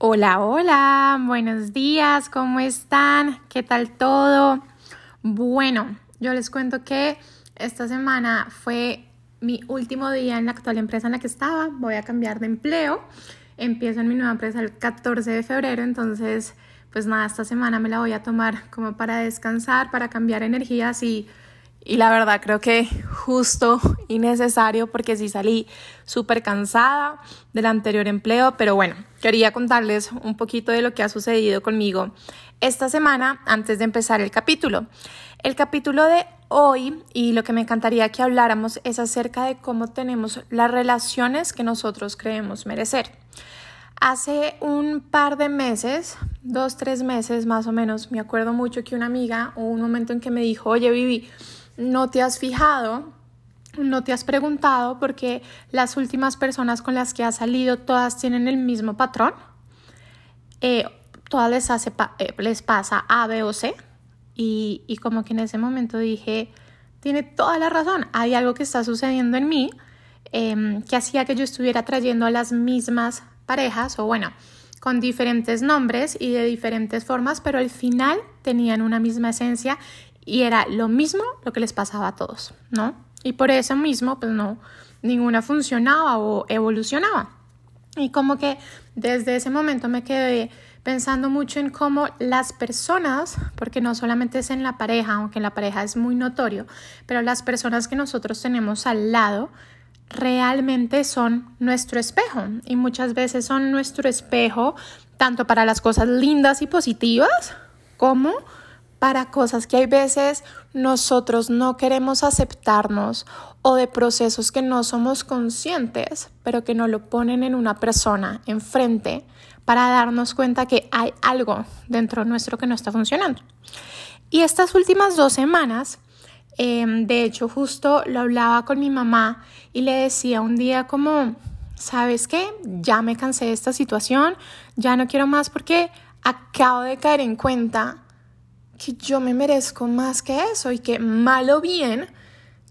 Hola, hola, buenos días, ¿cómo están? ¿Qué tal todo? Bueno, yo les cuento que esta semana fue mi último día en la actual empresa en la que estaba. Voy a cambiar de empleo. Empiezo en mi nueva empresa el 14 de febrero, entonces, pues nada, esta semana me la voy a tomar como para descansar, para cambiar energías y y la verdad creo que justo y necesario porque sí salí súper cansada del anterior empleo, pero bueno, quería contarles un poquito de lo que ha sucedido conmigo esta semana antes de empezar el capítulo. El capítulo de hoy y lo que me encantaría que habláramos es acerca de cómo tenemos las relaciones que nosotros creemos merecer. Hace un par de meses, dos, tres meses más o menos, me acuerdo mucho que una amiga, hubo un momento en que me dijo, oye Vivi, no te has fijado, no te has preguntado porque las últimas personas con las que has salido todas tienen el mismo patrón. Eh, todas les, hace eh, les pasa A, B o C. Y, y, como que en ese momento dije, tiene toda la razón, hay algo que está sucediendo en mí em, que hacía que yo estuviera trayendo a las mismas parejas o bueno, con diferentes nombres y de diferentes formas, pero al final tenían una misma esencia y era lo mismo lo que les pasaba a todos, ¿no? Y por eso mismo, pues no, ninguna funcionaba o evolucionaba. Y como que desde ese momento me quedé pensando mucho en cómo las personas, porque no solamente es en la pareja, aunque en la pareja es muy notorio, pero las personas que nosotros tenemos al lado realmente son nuestro espejo y muchas veces son nuestro espejo tanto para las cosas lindas y positivas como para cosas que hay veces nosotros no queremos aceptarnos o de procesos que no somos conscientes, pero que nos lo ponen en una persona enfrente para darnos cuenta que hay algo dentro nuestro que no está funcionando. Y estas últimas dos semanas, em, de hecho, justo lo hablaba con mi mamá y le decía un día como, ¿sabes qué? Ya me cansé de esta situación, ya no quiero más porque acabo de caer en cuenta que yo me merezco más que eso y que mal o bien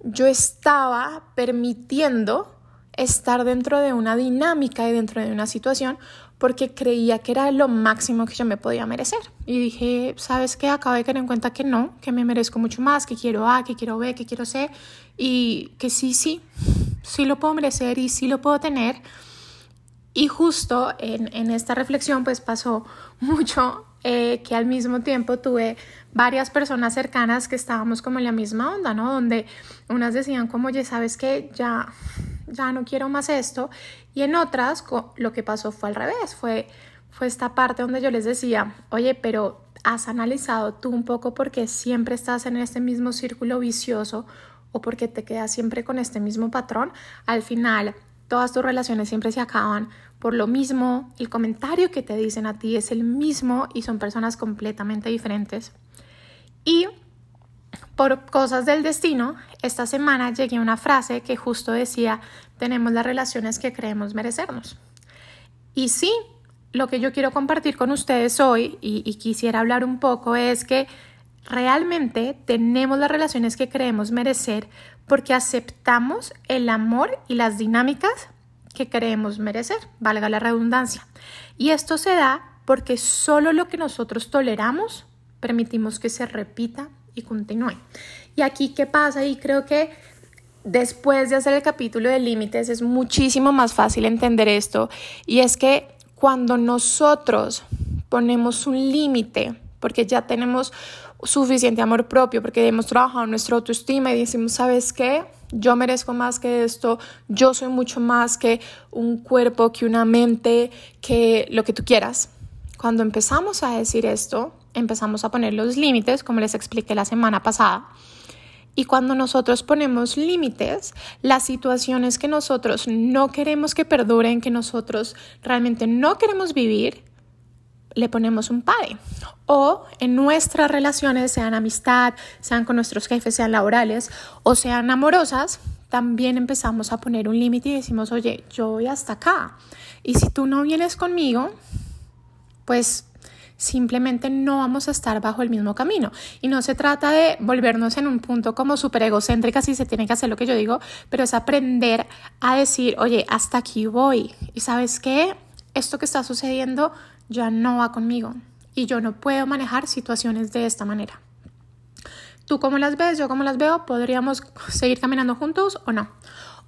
yo estaba permitiendo estar dentro de una dinámica y dentro de una situación porque creía que era lo máximo que yo me podía merecer. Y dije, ¿sabes qué? Acabo de caer en cuenta que no, que me merezco mucho más, que quiero A, que quiero B, que quiero C, y que sí, sí, sí lo puedo merecer y sí lo puedo tener. Y justo en, en esta reflexión pues pasó mucho eh, que al mismo tiempo tuve varias personas cercanas que estábamos como en la misma onda, ¿no? Donde unas decían como, oye, ¿sabes qué? Ya, ya no quiero más esto. Y en otras lo que pasó fue al revés, fue, fue esta parte donde yo les decía, oye, pero has analizado tú un poco porque siempre estás en este mismo círculo vicioso o porque te quedas siempre con este mismo patrón. Al final, todas tus relaciones siempre se acaban por lo mismo, el comentario que te dicen a ti es el mismo y son personas completamente diferentes. Y por cosas del destino, esta semana llegué a una frase que justo decía, tenemos las relaciones que creemos merecernos. Y sí, lo que yo quiero compartir con ustedes hoy y, y quisiera hablar un poco es que realmente tenemos las relaciones que creemos merecer porque aceptamos el amor y las dinámicas que creemos merecer, valga la redundancia. Y esto se da porque solo lo que nosotros toleramos permitimos que se repita y continúe. Y aquí, ¿qué pasa? Y creo que después de hacer el capítulo de límites es muchísimo más fácil entender esto. Y es que cuando nosotros ponemos un límite, porque ya tenemos suficiente amor propio, porque hemos trabajado nuestra autoestima y decimos, ¿sabes qué? Yo merezco más que esto, yo soy mucho más que un cuerpo, que una mente, que lo que tú quieras. Cuando empezamos a decir esto, empezamos a poner los límites, como les expliqué la semana pasada. Y cuando nosotros ponemos límites, las situaciones que nosotros no queremos que perduren, que nosotros realmente no queremos vivir, le ponemos un padre. O en nuestras relaciones, sean amistad, sean con nuestros jefes, sean laborales o sean amorosas, también empezamos a poner un límite y decimos, oye, yo voy hasta acá. Y si tú no vienes conmigo, pues simplemente no vamos a estar bajo el mismo camino. Y no se trata de volvernos en un punto como súper egocéntrica si se tiene que hacer lo que yo digo, pero es aprender a decir, oye, hasta aquí voy. ¿Y sabes qué? Esto que está sucediendo ya no va conmigo y yo no puedo manejar situaciones de esta manera. ¿Tú cómo las ves? ¿Yo cómo las veo? ¿Podríamos seguir caminando juntos o no?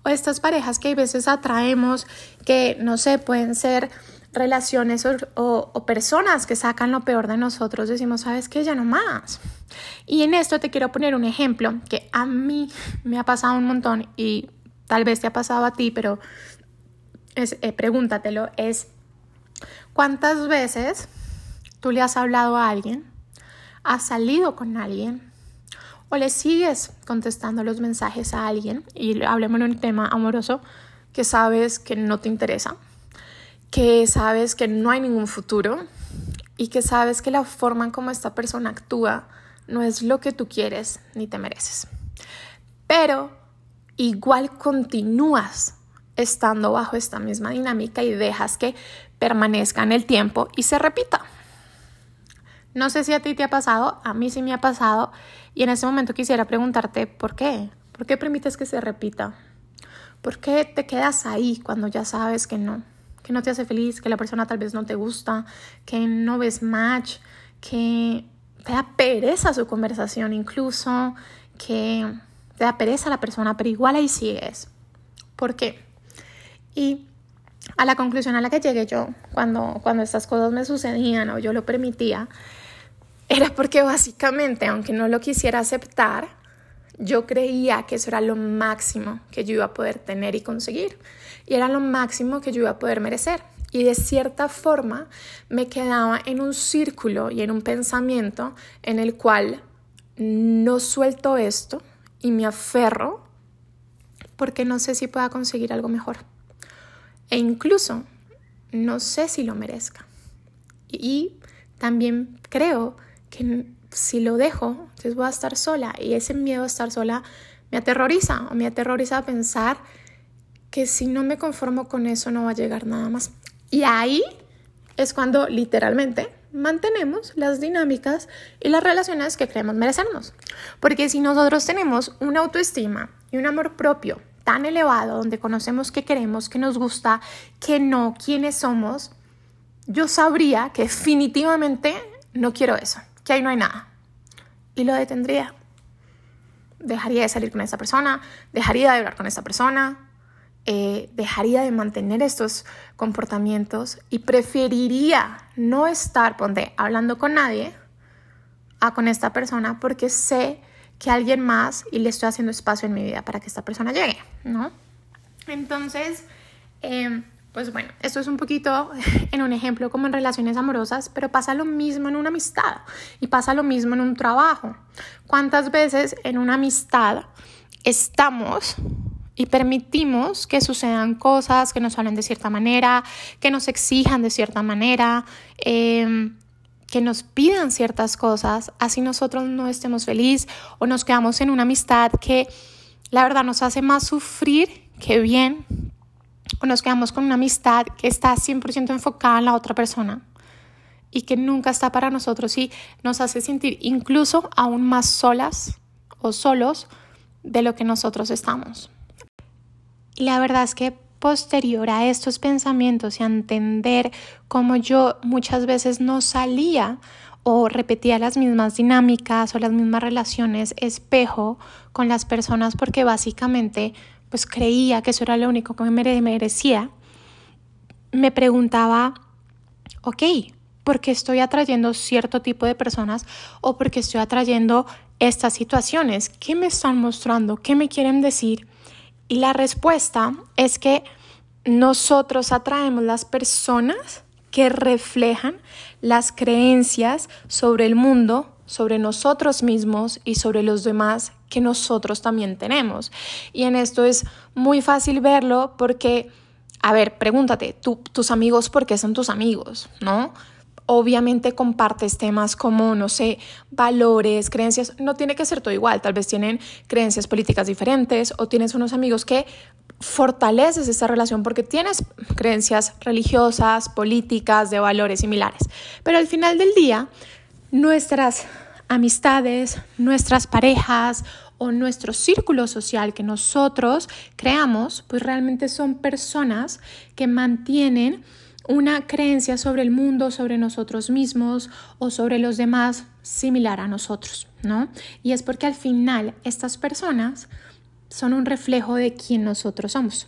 O estas parejas que a veces atraemos, que no sé, pueden ser relaciones o, personas que sacan lo peor de nosotros, decimos, ¿sabes qué? Ya no más. Y en esto te quiero poner un ejemplo que a mí me ha pasado un montón y tal vez te ha pasado a ti, pero es, eh, pregúntatelo, es ¿cuántas veces tú le has hablado a alguien, has salido con alguien o le sigues contestando los mensajes a alguien y hablemos de un tema amoroso que sabes que no te interesa? que sabes que no hay ningún futuro y que sabes que la forma en cómo esta persona actúa no es lo que tú quieres ni te mereces. Pero igual continúas estando bajo esta misma dinámica y dejas que permanezca en el tiempo y se repita. No sé si a ti te ha pasado, a mí sí me ha pasado y en ese momento quisiera preguntarte por qué, por qué permites que se repita, por qué te quedas ahí cuando ya sabes que no que no te hace feliz, que la persona tal vez no te gusta, que no ves match, que te da pereza su conversación incluso, que te da pereza la persona, pero igual ahí sigues. ¿Por qué? Y a la conclusión a la que llegué yo cuando, cuando estas cosas me sucedían o yo lo permitía, era porque básicamente, aunque no lo quisiera aceptar, yo creía que eso era lo máximo que yo iba a poder tener y conseguir y era lo máximo que yo iba a poder merecer. Y de cierta forma me quedaba en un círculo y en un pensamiento en el cual no suelto esto y me aferro porque no sé si pueda conseguir algo mejor. E incluso no sé si lo merezca. Y también creo que si lo dejo, entonces voy a estar sola. Y ese miedo a estar sola me aterroriza o me aterroriza pensar que si no me conformo con eso no va a llegar nada más. Y ahí es cuando literalmente mantenemos las dinámicas y las relaciones que creemos merecernos. Porque si nosotros tenemos una autoestima y un amor propio tan elevado, donde conocemos qué queremos, qué nos gusta, qué no, quiénes somos, yo sabría que definitivamente no quiero eso, que ahí no hay nada. Y lo detendría. Dejaría de salir con esa persona, dejaría de hablar con esa persona, eh, dejaría de mantener estos comportamientos y preferiría no estar, ponte, hablando con nadie a con esta persona porque sé que alguien más y le estoy haciendo espacio en mi vida para que esta persona llegue, ¿no? Entonces, em, pues bueno, esto es un poquito en un ejemplo como en relaciones amorosas, pero pasa lo mismo en una amistad y pasa lo mismo en un trabajo. ¿Cuántas veces en una amistad estamos y permitimos que sucedan cosas, que nos hablen de cierta manera, que nos exijan de cierta manera, em, que nos pidan ciertas cosas, así nosotros no estemos felices o nos quedamos en una amistad que la verdad nos hace más sufrir que bien, o nos quedamos con una amistad que está 100% enfocada en la otra persona y que nunca está para nosotros y nos hace sentir incluso aún más solas o solos de lo que nosotros estamos. Y la verdad es que posterior a estos pensamientos y a entender cómo yo muchas veces no salía o repetía las mismas dinámicas o las mismas relaciones espejo con las personas porque básicamente pues creía que eso era lo único que me merecía, me preguntaba, ok, ¿por qué estoy atrayendo cierto tipo de personas o por qué estoy atrayendo estas situaciones? ¿Qué me están mostrando? ¿Qué me quieren decir? Y la respuesta es que nosotros atraemos las personas que reflejan las creencias sobre el mundo, sobre nosotros mismos y sobre los demás que nosotros también tenemos. Y en esto es muy fácil verlo porque, a ver, pregúntate, tus amigos, ¿por qué son tus amigos? ¿No? Obviamente compartes temas como, no sé, valores, creencias, no tiene que ser todo igual, tal vez tienen creencias políticas diferentes o tienes unos amigos que fortaleces esta relación porque tienes creencias religiosas, políticas, de valores similares. Pero al final del día, nuestras amistades, nuestras parejas o nuestro círculo social que nosotros creamos, pues realmente son personas que mantienen una creencia sobre el mundo, sobre nosotros mismos o sobre los demás similar a nosotros, ¿no? Y es porque al final estas personas son un reflejo de quién nosotros somos.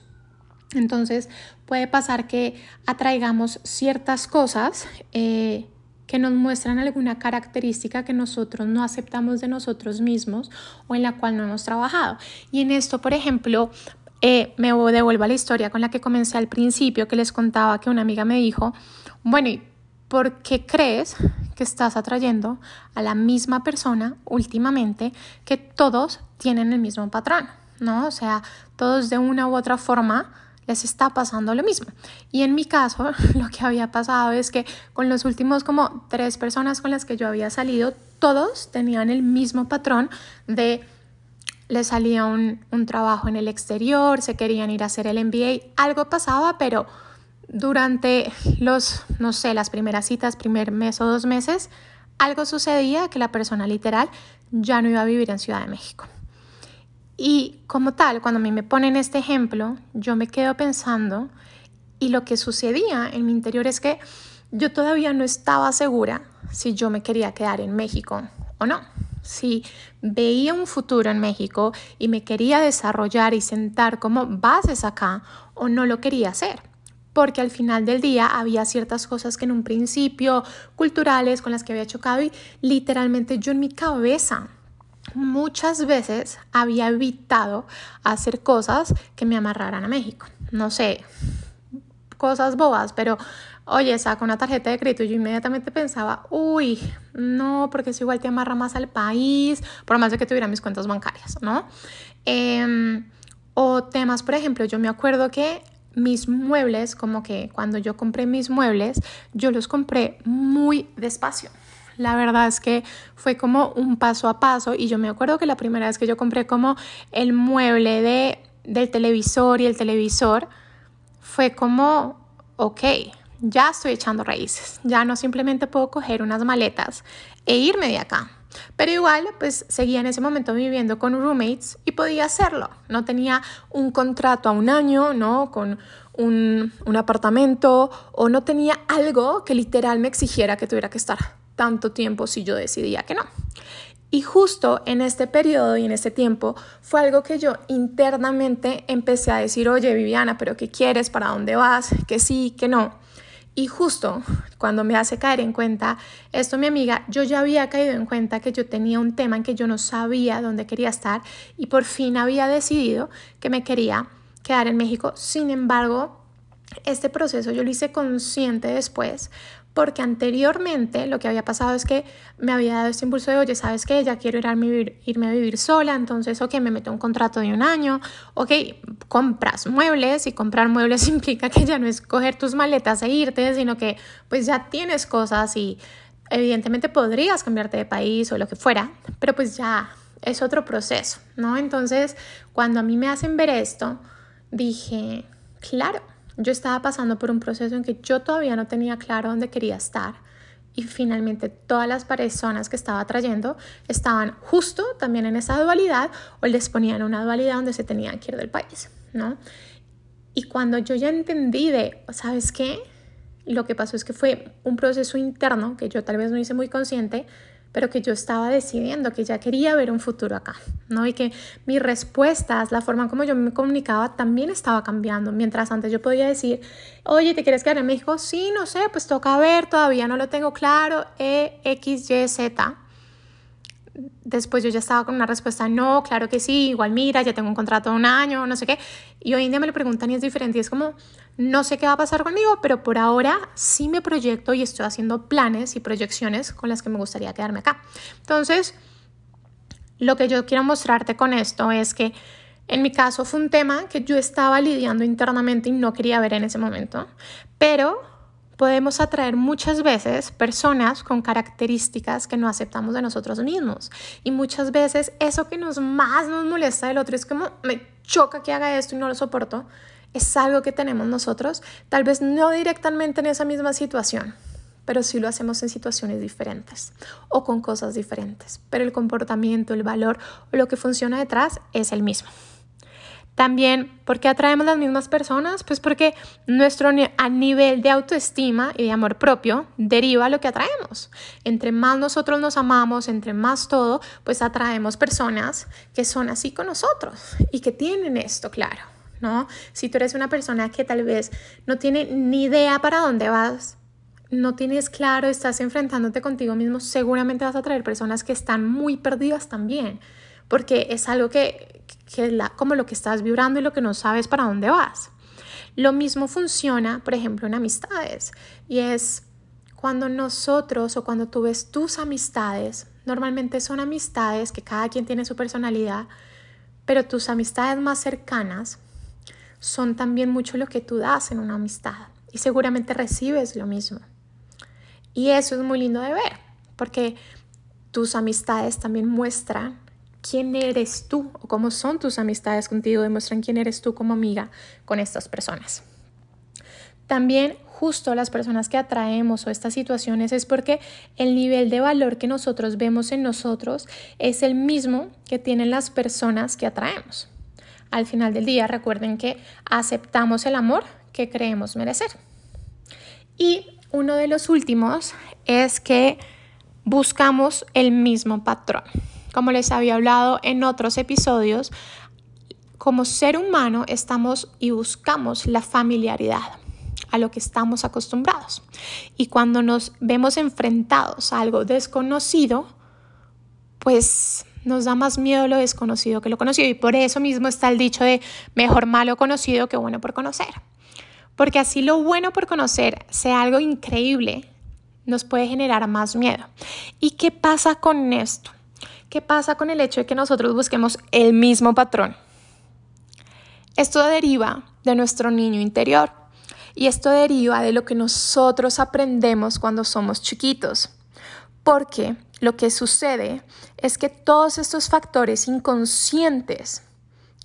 Entonces puede pasar que atraigamos ciertas cosas eh, que nos muestran alguna característica que nosotros no aceptamos de nosotros mismos o en la cual no hemos trabajado. Y en esto, por ejemplo, eh, me devuelvo a la historia con la que comencé al principio, que les contaba que una amiga me dijo, bueno, ¿y por qué crees que estás atrayendo a la misma persona últimamente que todos tienen el mismo patrón? ¿No? O sea, todos de una u otra forma les está pasando lo mismo. Y en mi caso, lo que había pasado es que con los últimos como tres personas con las que yo había salido, todos tenían el mismo patrón de les salía un, un trabajo en el exterior, se querían ir a hacer el MBA, algo pasaba, pero durante los, no sé, las primeras citas, primer mes o dos meses, algo sucedía que la persona literal ya no iba a vivir en Ciudad de México. Y como tal, cuando a mí me ponen este ejemplo, yo me quedo pensando y lo que sucedía en mi interior es que yo todavía no estaba segura si yo me quería quedar en México o no. Si veía un futuro en México y me quería desarrollar y sentar como bases acá o no lo quería hacer. Porque al final del día había ciertas cosas que en un principio culturales con las que había chocado y literalmente yo en mi cabeza muchas veces había evitado hacer cosas que me amarraran a México. No sé, cosas bobas, pero oye, saco una tarjeta de crédito yo inmediatamente pensaba, uy, no, porque eso igual te amarra más al país, por más de que tuviera mis cuentas bancarias, ¿no? Em, o temas, por ejemplo, yo me acuerdo que mis muebles, como que cuando yo compré mis muebles, yo los compré muy despacio. La verdad es que fue como un paso a paso y yo me acuerdo que la primera vez que yo compré como el mueble de, del televisor y el televisor fue como, ok, ya estoy echando raíces, ya no simplemente puedo coger unas maletas e irme de acá. Pero igual, pues seguía en ese momento viviendo con roommates y podía hacerlo. No tenía un contrato a un año, ¿no? Con un, un apartamento o no tenía algo que literal me exigiera que tuviera que estar tanto tiempo si yo decidía que no. Y justo en este periodo y en este tiempo fue algo que yo internamente empecé a decir, oye Viviana, pero ¿qué quieres? ¿Para dónde vas? Que sí, que no. Y justo cuando me hace caer en cuenta esto mi amiga, yo ya había caído en cuenta que yo tenía un tema en que yo no sabía dónde quería estar y por fin había decidido que me quería quedar en México. Sin embargo, este proceso yo lo hice consciente después porque anteriormente lo que había pasado es que me había dado este impulso de, oye, ¿sabes qué? Ya quiero ir a vivir, irme a vivir sola, entonces, ok, me meto un contrato de un año, ok, compras muebles y comprar muebles implica que ya no es coger tus maletas e irte, sino que pues ya tienes cosas y evidentemente podrías cambiarte de país o lo que fuera, pero pues ya es otro proceso, ¿no? Entonces, cuando a mí me hacen ver esto, dije, claro, yo estaba pasando por un proceso en que yo todavía no tenía claro dónde quería estar y finalmente todas las personas que estaba trayendo estaban justo también en esa dualidad o les ponían una dualidad donde se tenían que ir del país, ¿no? Y cuando yo ya entendí de, ¿sabes qué? Lo que pasó es que fue un proceso interno que yo tal vez no hice muy consciente, pero que yo estaba decidiendo que ya quería ver un futuro acá, ¿no? Y que mis respuestas, la forma como yo me comunicaba también estaba cambiando. Mientras antes yo podía decir, oye, ¿te quieres quedar en México? Sí, no sé, pues toca ver, todavía no lo tengo claro, E, X, Y, Z. Después yo ya estaba con una respuesta, no, claro que sí, igual mira, ya tengo un contrato de un año, no sé qué. Y hoy en día me lo preguntan y es diferente. Y es como, no sé qué va a pasar conmigo, pero por ahora sí me proyecto y estoy haciendo planes y proyecciones con las que me gustaría quedarme acá. Entonces, lo que yo quiero mostrarte con esto es que en mi caso fue un tema que yo estaba lidiando internamente y no quería ver en ese momento, pero podemos atraer muchas veces personas con características que no aceptamos de nosotros mismos. Y muchas veces eso que nos más nos molesta del otro es como me choca que haga esto y no lo soporto es algo que tenemos nosotros, tal vez no directamente en esa misma situación, pero sí lo hacemos en situaciones diferentes o con cosas diferentes, pero el comportamiento, el valor lo que funciona detrás es el mismo. También, ¿por qué atraemos las mismas personas? Pues porque nuestro a nivel de autoestima y de amor propio deriva lo que atraemos. Entre más nosotros nos amamos, entre más todo, pues atraemos personas que son así con nosotros y que tienen esto claro, ¿no? Si tú eres una persona que tal vez no tiene ni idea para dónde vas, no tienes claro, estás enfrentándote contigo mismo, seguramente vas a atraer personas que están muy perdidas también, porque es algo que, que es la, como lo que estás vibrando y lo que no sabes para dónde vas. Lo mismo funciona, por ejemplo, en amistades, y es cuando nosotros o cuando tú ves tus amistades, normalmente son amistades que cada quien tiene su personalidad, pero tus amistades más cercanas son también mucho lo que tú das en una amistad y seguramente recibes lo mismo. Y eso es muy lindo de ver, porque tus amistades también muestran quién eres tú o cómo son tus amistades contigo, demuestran quién eres tú como amiga con estas personas. También justo las personas que atraemos o estas situaciones es porque el nivel de valor que nosotros vemos en nosotros es el mismo que tienen las personas que atraemos. Al final del día recuerden que aceptamos el amor que creemos merecer. Y uno de los últimos es que buscamos el mismo patrón. Como les había hablado en otros episodios, como ser humano estamos y buscamos la familiaridad a lo que estamos acostumbrados. Y cuando nos vemos enfrentados a algo desconocido, pues nos da más miedo lo desconocido que lo conocido. Y por eso mismo está el dicho de mejor malo conocido que bueno por conocer. Porque así lo bueno por conocer sea algo increíble, nos puede generar más miedo. ¿Y qué pasa con esto? ¿Qué pasa con el hecho de que nosotros busquemos el mismo patrón? Esto deriva de nuestro niño interior y esto deriva de lo que nosotros aprendemos cuando somos chiquitos. Porque lo que sucede es que todos estos factores inconscientes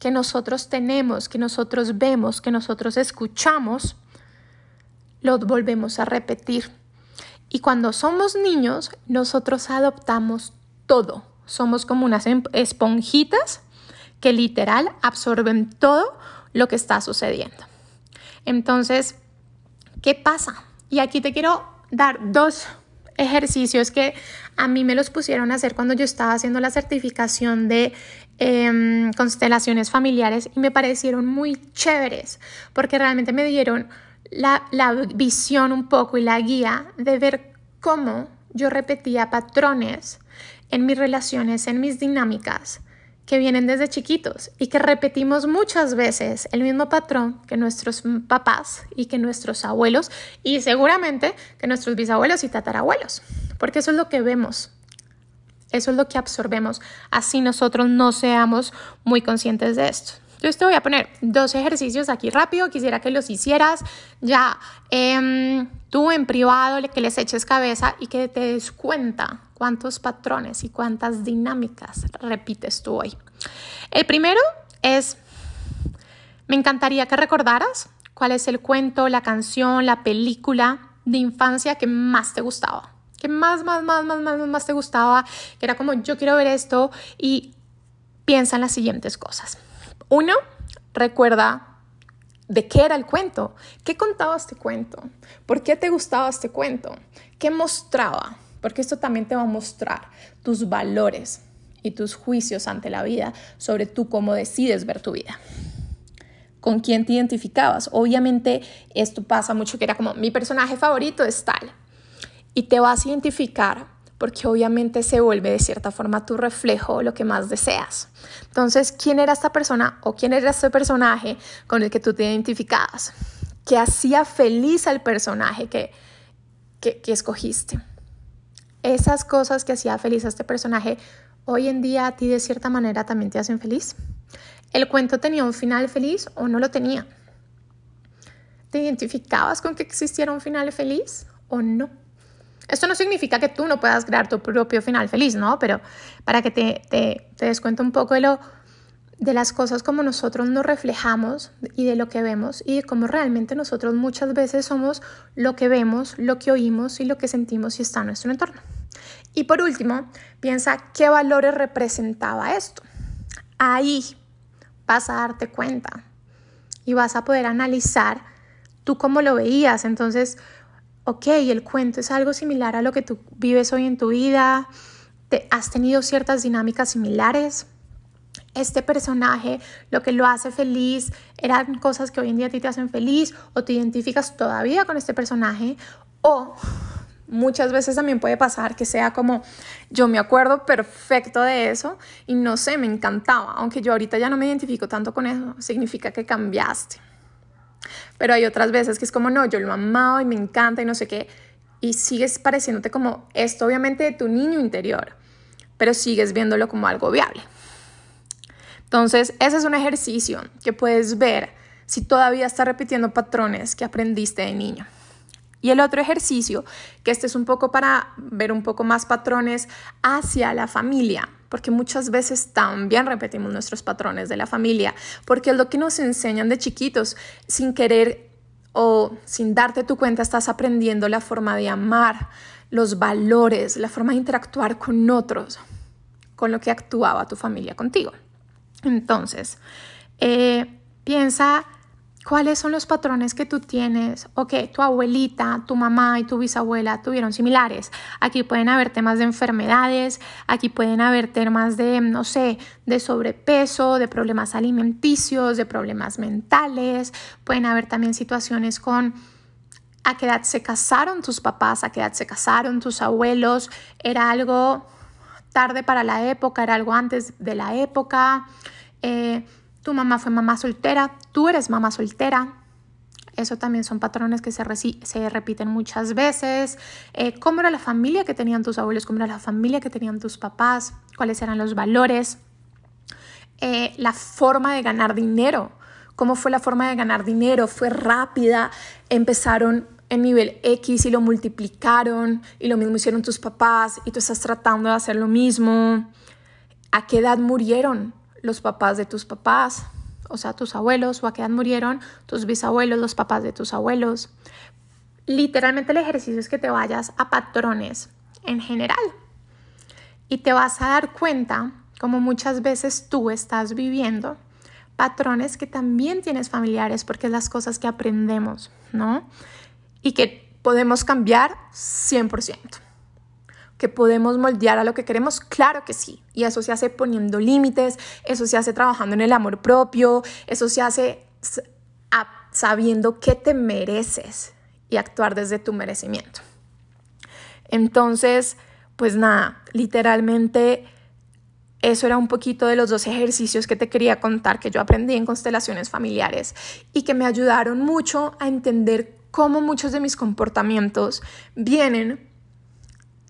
que nosotros tenemos, que nosotros vemos, que nosotros escuchamos, lo volvemos a repetir. Y cuando somos niños, nosotros adoptamos todo. Somos como unas em, esponjitas que literal absorben todo lo que está sucediendo. Entonces, ¿qué pasa? Y aquí te quiero dar dos ejercicios que a mí me los pusieron a hacer cuando yo estaba haciendo la certificación de Em, constelaciones familiares y me parecieron muy chéveres porque realmente me dieron la, la visión un poco y la guía de ver cómo yo repetía patrones en mis relaciones, en mis dinámicas que vienen desde chiquitos y que repetimos muchas veces el mismo patrón que nuestros papás y que nuestros abuelos y seguramente que nuestros bisabuelos y tatarabuelos, porque eso es lo que vemos eso es lo que absorbemos, así nosotros no seamos muy conscientes de esto. Yo te voy a poner dos ejercicios aquí rápido, quisiera que los hicieras ya em, tú en privado, que les eches cabeza y que te des cuenta cuántos patrones y cuántas dinámicas repites tú hoy. El primero es, me encantaría que recordaras cuál es el cuento, la canción, la película de infancia que más te gustaba que más, más, más, más, más, más te gustaba, que era como yo quiero ver esto y piensa en las siguientes cosas. Uno, recuerda de qué era el cuento, qué contaba este cuento, por qué te gustaba este cuento, qué mostraba, porque esto también te va a mostrar tus valores y tus juicios ante la vida sobre tú cómo decides ver tu vida. ¿Con quién te identificabas? Obviamente esto pasa mucho que era como mi personaje favorito es tal y te vas a identificar porque obviamente se vuelve de cierta forma tu reflejo, lo que más deseas. Entonces, ¿quién era esta persona o quién era este personaje con el que tú te identificabas? ¿Qué hacía feliz al personaje que, que, que escogiste? Esas cosas que hacía feliz a este personaje, hoy en día a ti de cierta manera también te hacen feliz. ¿El cuento tenía un final feliz o no lo tenía? ¿Te identificabas con que existiera un final feliz o no? Esto no significa que tú no puedas crear tu propio final feliz, ¿no? Pero para que te, te, te des cuenta un poco de, lo, de las cosas como nosotros nos reflejamos y de lo que vemos y de cómo realmente nosotros muchas veces somos lo que vemos, lo que oímos y lo que sentimos y está en nuestro entorno. Y por último, piensa qué valores representaba esto. Ahí vas a darte cuenta y vas a poder analizar tú cómo lo veías. Entonces, ok, el cuento es algo similar a lo que tú vives hoy en tu vida, te, has tenido ciertas dinámicas similares. Este personaje, lo que lo hace feliz, eran cosas que hoy en día a ti te hacen feliz o te identificas todavía con este personaje o Muchas veces también puede pasar que sea como yo me acuerdo perfecto de eso y no sé, me encantaba, aunque yo ahorita ya no me identifico tanto con eso, significa que cambiaste. Pero hay otras veces que es como no, yo lo amaba y me encanta y no sé qué, y sigues pareciéndote como esto obviamente de tu niño interior, pero sigues viéndolo como algo viable. Entonces, ese es un ejercicio que puedes ver si todavía estás repitiendo patrones que aprendiste de niño. Y el otro ejercicio, que este es un poco para ver un poco más patrones hacia la familia, porque muchas veces también repetimos nuestros patrones de la familia, porque es lo que nos enseñan de chiquitos, sin querer o sin darte tu cuenta, estás aprendiendo la forma de amar, los valores, la forma de interactuar con otros, con lo que actuaba tu familia contigo. Entonces, eh, piensa ¿Cuáles son los patrones que tú tienes o que tu abuelita, tu mamá y tu bisabuela tuvieron similares? Aquí pueden haber temas de enfermedades, aquí pueden haber temas de, no sé, de sobrepeso, de problemas alimenticios, de problemas mentales, pueden haber también situaciones con a qué edad se casaron tus papás, a qué edad se casaron tus abuelos, era algo tarde para la época, era algo antes de la época. Eh, tu mamá fue mamá soltera, tú eres mamá soltera. Eso también son patrones que se, repiten muchas veces. Eh, ¿Cómo era la familia que tenían tus abuelos? ¿Cómo era la familia que tenían tus papás? ¿Cuáles eran los valores? Eh, la forma de ganar dinero. ¿Cómo fue la forma de ganar dinero? ¿Fue rápida? ¿Empezaron en nivel X y lo multiplicaron y lo mismo hicieron tus papás y tú estás tratando de hacer lo mismo? ¿A qué edad murieron? Los papás de tus papás, o sea, tus abuelos, o a qué murieron tus bisabuelos, los papás de tus abuelos. Literalmente el ejercicio es que te vayas a patrones en general y te vas a dar cuenta como muchas veces tú estás viviendo patrones que también tienes familiares porque es las cosas que aprendemos, ¿no? Y que podemos cambiar 100% que podemos moldear a lo que queremos? Claro que sí. Y eso se hace poniendo límites, eso se hace trabajando en el amor propio, eso se hace sabiendo qué te mereces y actuar desde tu merecimiento. Entonces, pues nada, literalmente eso era un poquito de los dos ejercicios que te quería contar que yo aprendí en constelaciones familiares y que me ayudaron mucho a entender cómo muchos de mis comportamientos vienen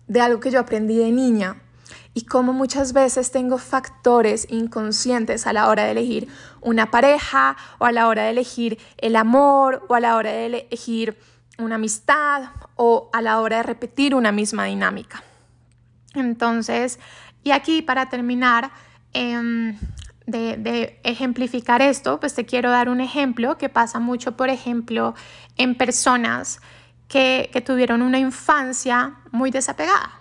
de algo que yo aprendí de niña y cómo muchas veces tengo factores inconscientes a la hora de elegir una pareja o a la hora de elegir el amor o a la hora de elegir una amistad o a la hora de repetir una misma dinámica. Entonces, y aquí para terminar em, de, ejemplificar esto, pues te quiero dar un ejemplo que pasa mucho, por ejemplo, en personas que, tuvieron una infancia muy desapegada.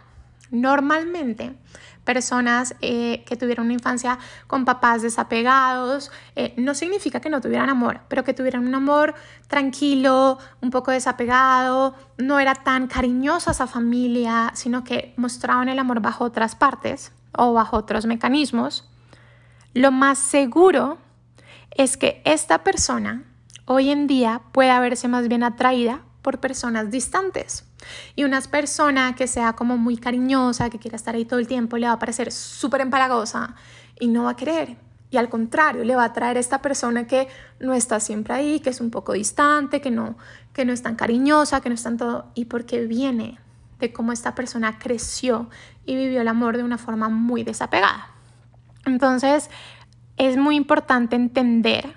Normalmente, personas eh, que tuvieron una infancia con papás desapegados, eh, no significa que no tuvieran amor, pero que tuvieran un amor tranquilo, un poco desapegado, no era tan cariñosa esa familia, sino que mostraban el amor bajo otras partes o bajo otros mecanismos. Lo más seguro es que esta persona hoy en día pueda verse más bien atraída por personas distantes. Y una persona que sea como muy cariñosa, que quiera estar ahí todo el tiempo, le va a parecer súper empalagosa y no va a querer. Y al contrario, le va a traer esta persona que no está siempre ahí, que es un poco distante, que no, que no es tan cariñosa, que no es tan todo. Y porque viene de cómo esta persona creció y vivió el amor de una forma muy desapegada. Entonces, es muy importante entender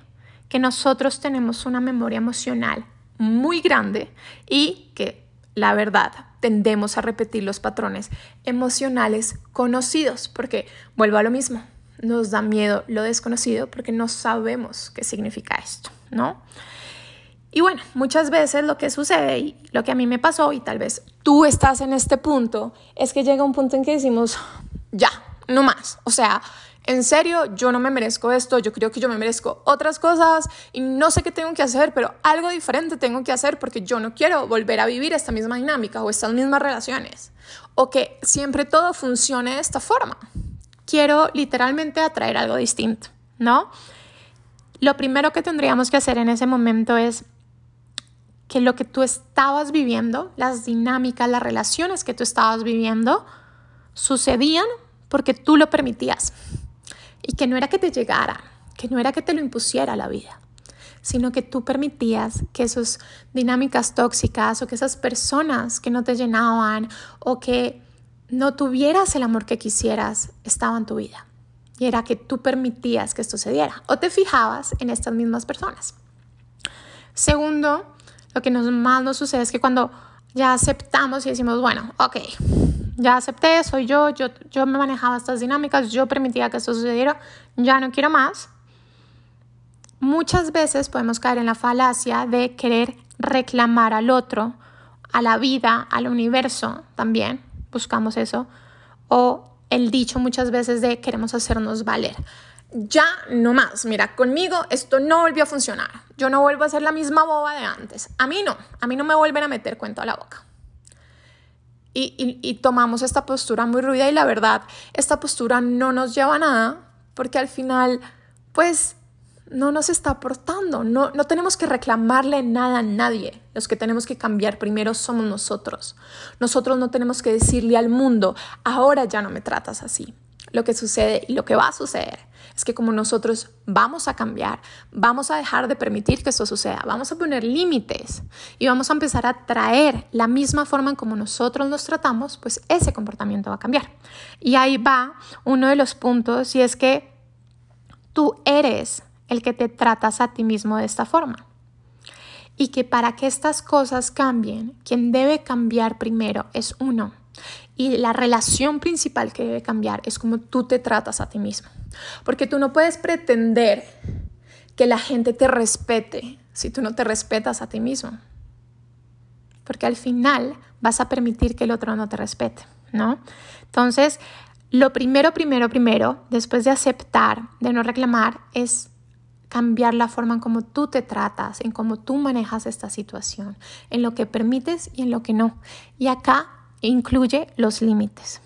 que nosotros tenemos una memoria emocional muy grande y que la verdad tendemos a repetir los patrones emocionales conocidos porque vuelvo a lo mismo, nos da miedo lo desconocido porque no sabemos qué significa esto, ¿no? Y bueno, muchas veces lo que sucede y lo que a mí me pasó y tal vez tú estás en este punto es que llega un punto en que decimos, ya, no más, o sea, en serio, yo no me merezco esto, yo creo que yo me merezco otras cosas y no sé qué tengo que hacer, pero algo diferente tengo que hacer porque yo no quiero volver a vivir esta misma dinámica o estas mismas relaciones o que siempre todo funcione de esta forma. Quiero literalmente atraer algo distinto, ¿no? Lo primero que tendríamos que hacer en ese momento es que lo que tú estabas viviendo, las dinámicas, las relaciones que tú estabas viviendo, sucedían porque tú lo permitías. Y que no era que te llegara, que no era que te lo impusiera la vida, sino que tú permitías que esas dinámicas tóxicas o que esas personas que no te llenaban o que no tuvieras el amor que quisieras estaban en tu vida. Y era que tú permitías que esto se o te fijabas en estas mismas personas. Segundo, lo que nos, más nos sucede es que cuando ya aceptamos y decimos, bueno, ok, ya acepté, soy yo, yo, yo me manejaba estas dinámicas, yo permitía que esto sucediera, ya no quiero más. Muchas veces podemos caer en la falacia de querer reclamar al otro, a la vida, al universo también, buscamos eso, o el dicho muchas veces de queremos hacernos valer ya no más. Mira, conmigo esto no volvió a funcionar. Yo no vuelvo a ser la misma boba de antes. A mí no, a mí no me vuelven a meter cuento a la boca. Y, tomamos esta postura muy ruida y la verdad, esta postura no nos lleva a nada porque al final, pues, no nos está aportando. No, no tenemos que reclamarle nada a nadie. Los que tenemos que cambiar primero somos nosotros. Nosotros no tenemos que decirle al mundo, ahora ya no me tratas así. Lo que sucede y lo que va a suceder es que como nosotros vamos a cambiar, vamos a dejar de permitir que eso suceda, vamos a poner límites y vamos a empezar a traer la misma forma en como nosotros nos tratamos, pues ese comportamiento va a cambiar. Y ahí va uno de los puntos y es que tú eres el que te tratas a ti mismo de esta forma. Y que para que estas cosas cambien, quien debe cambiar primero es uno. Y la relación principal que debe cambiar es cómo tú te tratas a ti mismo. Porque tú no puedes pretender que la gente te respete si tú no te respetas a ti mismo. Porque al final vas a permitir que el otro no te respete, ¿no? Entonces, lo primero, primero, primero, después de aceptar, de no reclamar, es cambiar la forma en cómo tú te tratas, en cómo tú manejas esta situación, en lo que permites y en lo que no. Y acá incluye los límites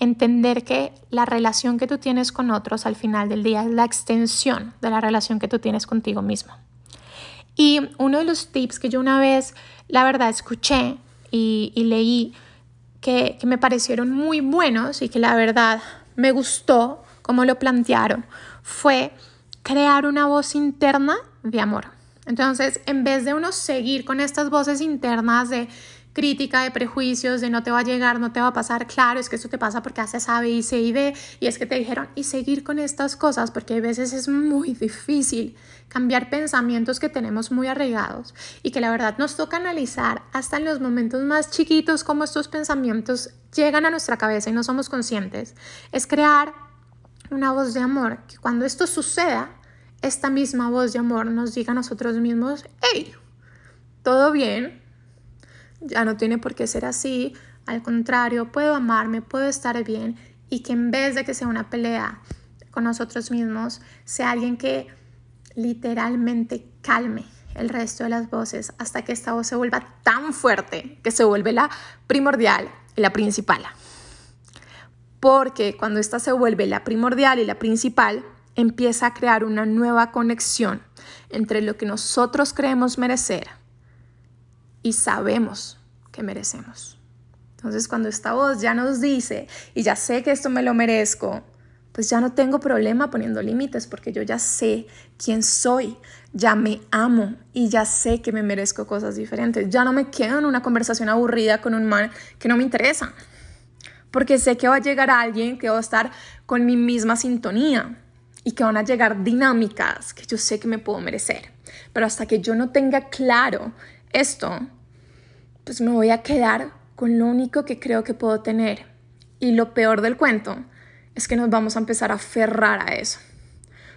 entender que la relación que tú tienes con otros al final del día es la extensión de la relación que tú tienes contigo mismo. Y uno de los tips que yo una vez, la verdad, escuché y, leí que, que me parecieron muy buenos y que la verdad me gustó como lo plantearon fue crear una voz interna de amor. Entonces, en vez de uno seguir con estas voces internas de crítica, de prejuicios, de no te va a llegar, no te va a pasar, claro, es que eso te pasa porque haces A, B y C y D, y es que te dijeron, y seguir con estas cosas, porque a veces es muy difícil cambiar pensamientos que tenemos muy arraigados y que la verdad nos toca analizar hasta en los momentos más chiquitos cómo estos pensamientos llegan a nuestra cabeza y no somos conscientes, es crear una voz de amor, que cuando esto suceda, esta misma voz de amor nos diga a nosotros mismos, hey, todo bien, ya no tiene por qué ser así, al contrario, puedo amarme, puedo estar bien y que en vez de que sea una pelea con nosotros mismos, sea alguien que literalmente calme el resto de las voces hasta que esta voz se vuelva tan fuerte que se vuelve la primordial y la principal. Porque cuando esta se vuelve la primordial y la principal, empieza a crear una nueva conexión entre lo que nosotros creemos merecer y sabemos que merecemos. Entonces cuando esta voz ya nos dice, y ya sé que esto me lo merezco, pues ya no tengo problema poniendo límites porque yo ya sé quién soy, ya me amo y ya sé que me merezco cosas diferentes. Ya no me quedo en una conversación aburrida con un man que no me interesa, porque sé que va a llegar alguien que va a estar con mi misma sintonía y que van a llegar dinámicas que yo sé que me puedo merecer. Pero hasta que yo no tenga claro esto, pues me voy a quedar con lo único que creo que puedo tener. Y lo peor del cuento es que nos vamos a empezar a aferrar a eso.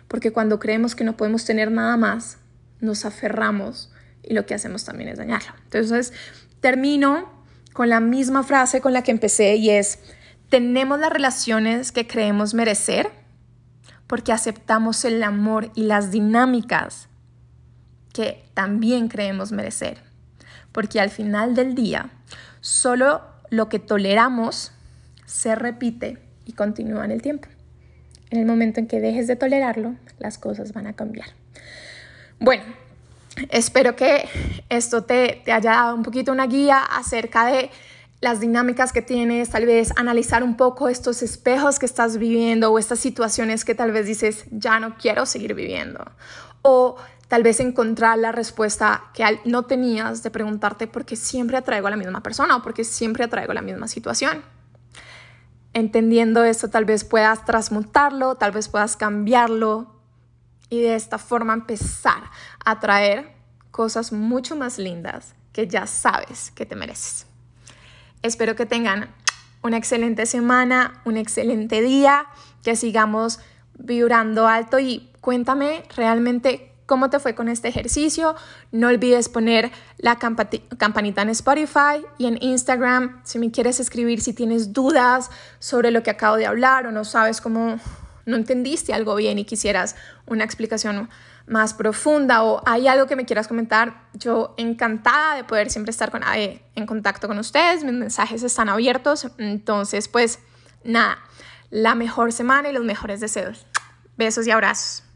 Porque cuando creemos que no podemos tener nada más, nos aferramos y lo que hacemos también es dañarlo. Entonces, termino con la misma frase con la que empecé y es, tenemos las relaciones que creemos merecer porque aceptamos el amor y las dinámicas que también creemos merecer. Porque al final del día, solo lo que toleramos se repite y continúa en el tiempo. En el momento en que dejes de tolerarlo, las cosas van a cambiar. Bueno, espero que esto te, te haya dado un poquito una guía acerca de las dinámicas que tienes, tal vez analizar un poco estos espejos que estás viviendo o estas situaciones que tal vez dices, ya no quiero seguir viviendo. O tal vez encontrar la respuesta que no tenías de preguntarte por qué siempre atraigo a la misma persona o por qué siempre atraigo a la misma situación. Entendiendo esto, tal vez puedas transmutarlo, tal vez puedas cambiarlo y de esta forma empezar a atraer cosas mucho más lindas que ya sabes que te mereces. Espero que tengan una excelente semana, un excelente día, que sigamos vibrando alto y cuéntame realmente cómo te fue con este ejercicio. No olvides poner la campanita en Spotify y en Instagram si me quieres escribir si tienes dudas sobre lo que acabo de hablar o no sabes cómo no entendiste algo bien y quisieras una explicación más profunda o hay algo que me quieras comentar, yo encantada de poder siempre estar con, eh, en contacto con ustedes, mis mensajes están abiertos, entonces pues nada, la mejor semana y los mejores deseos. Besos y abrazos.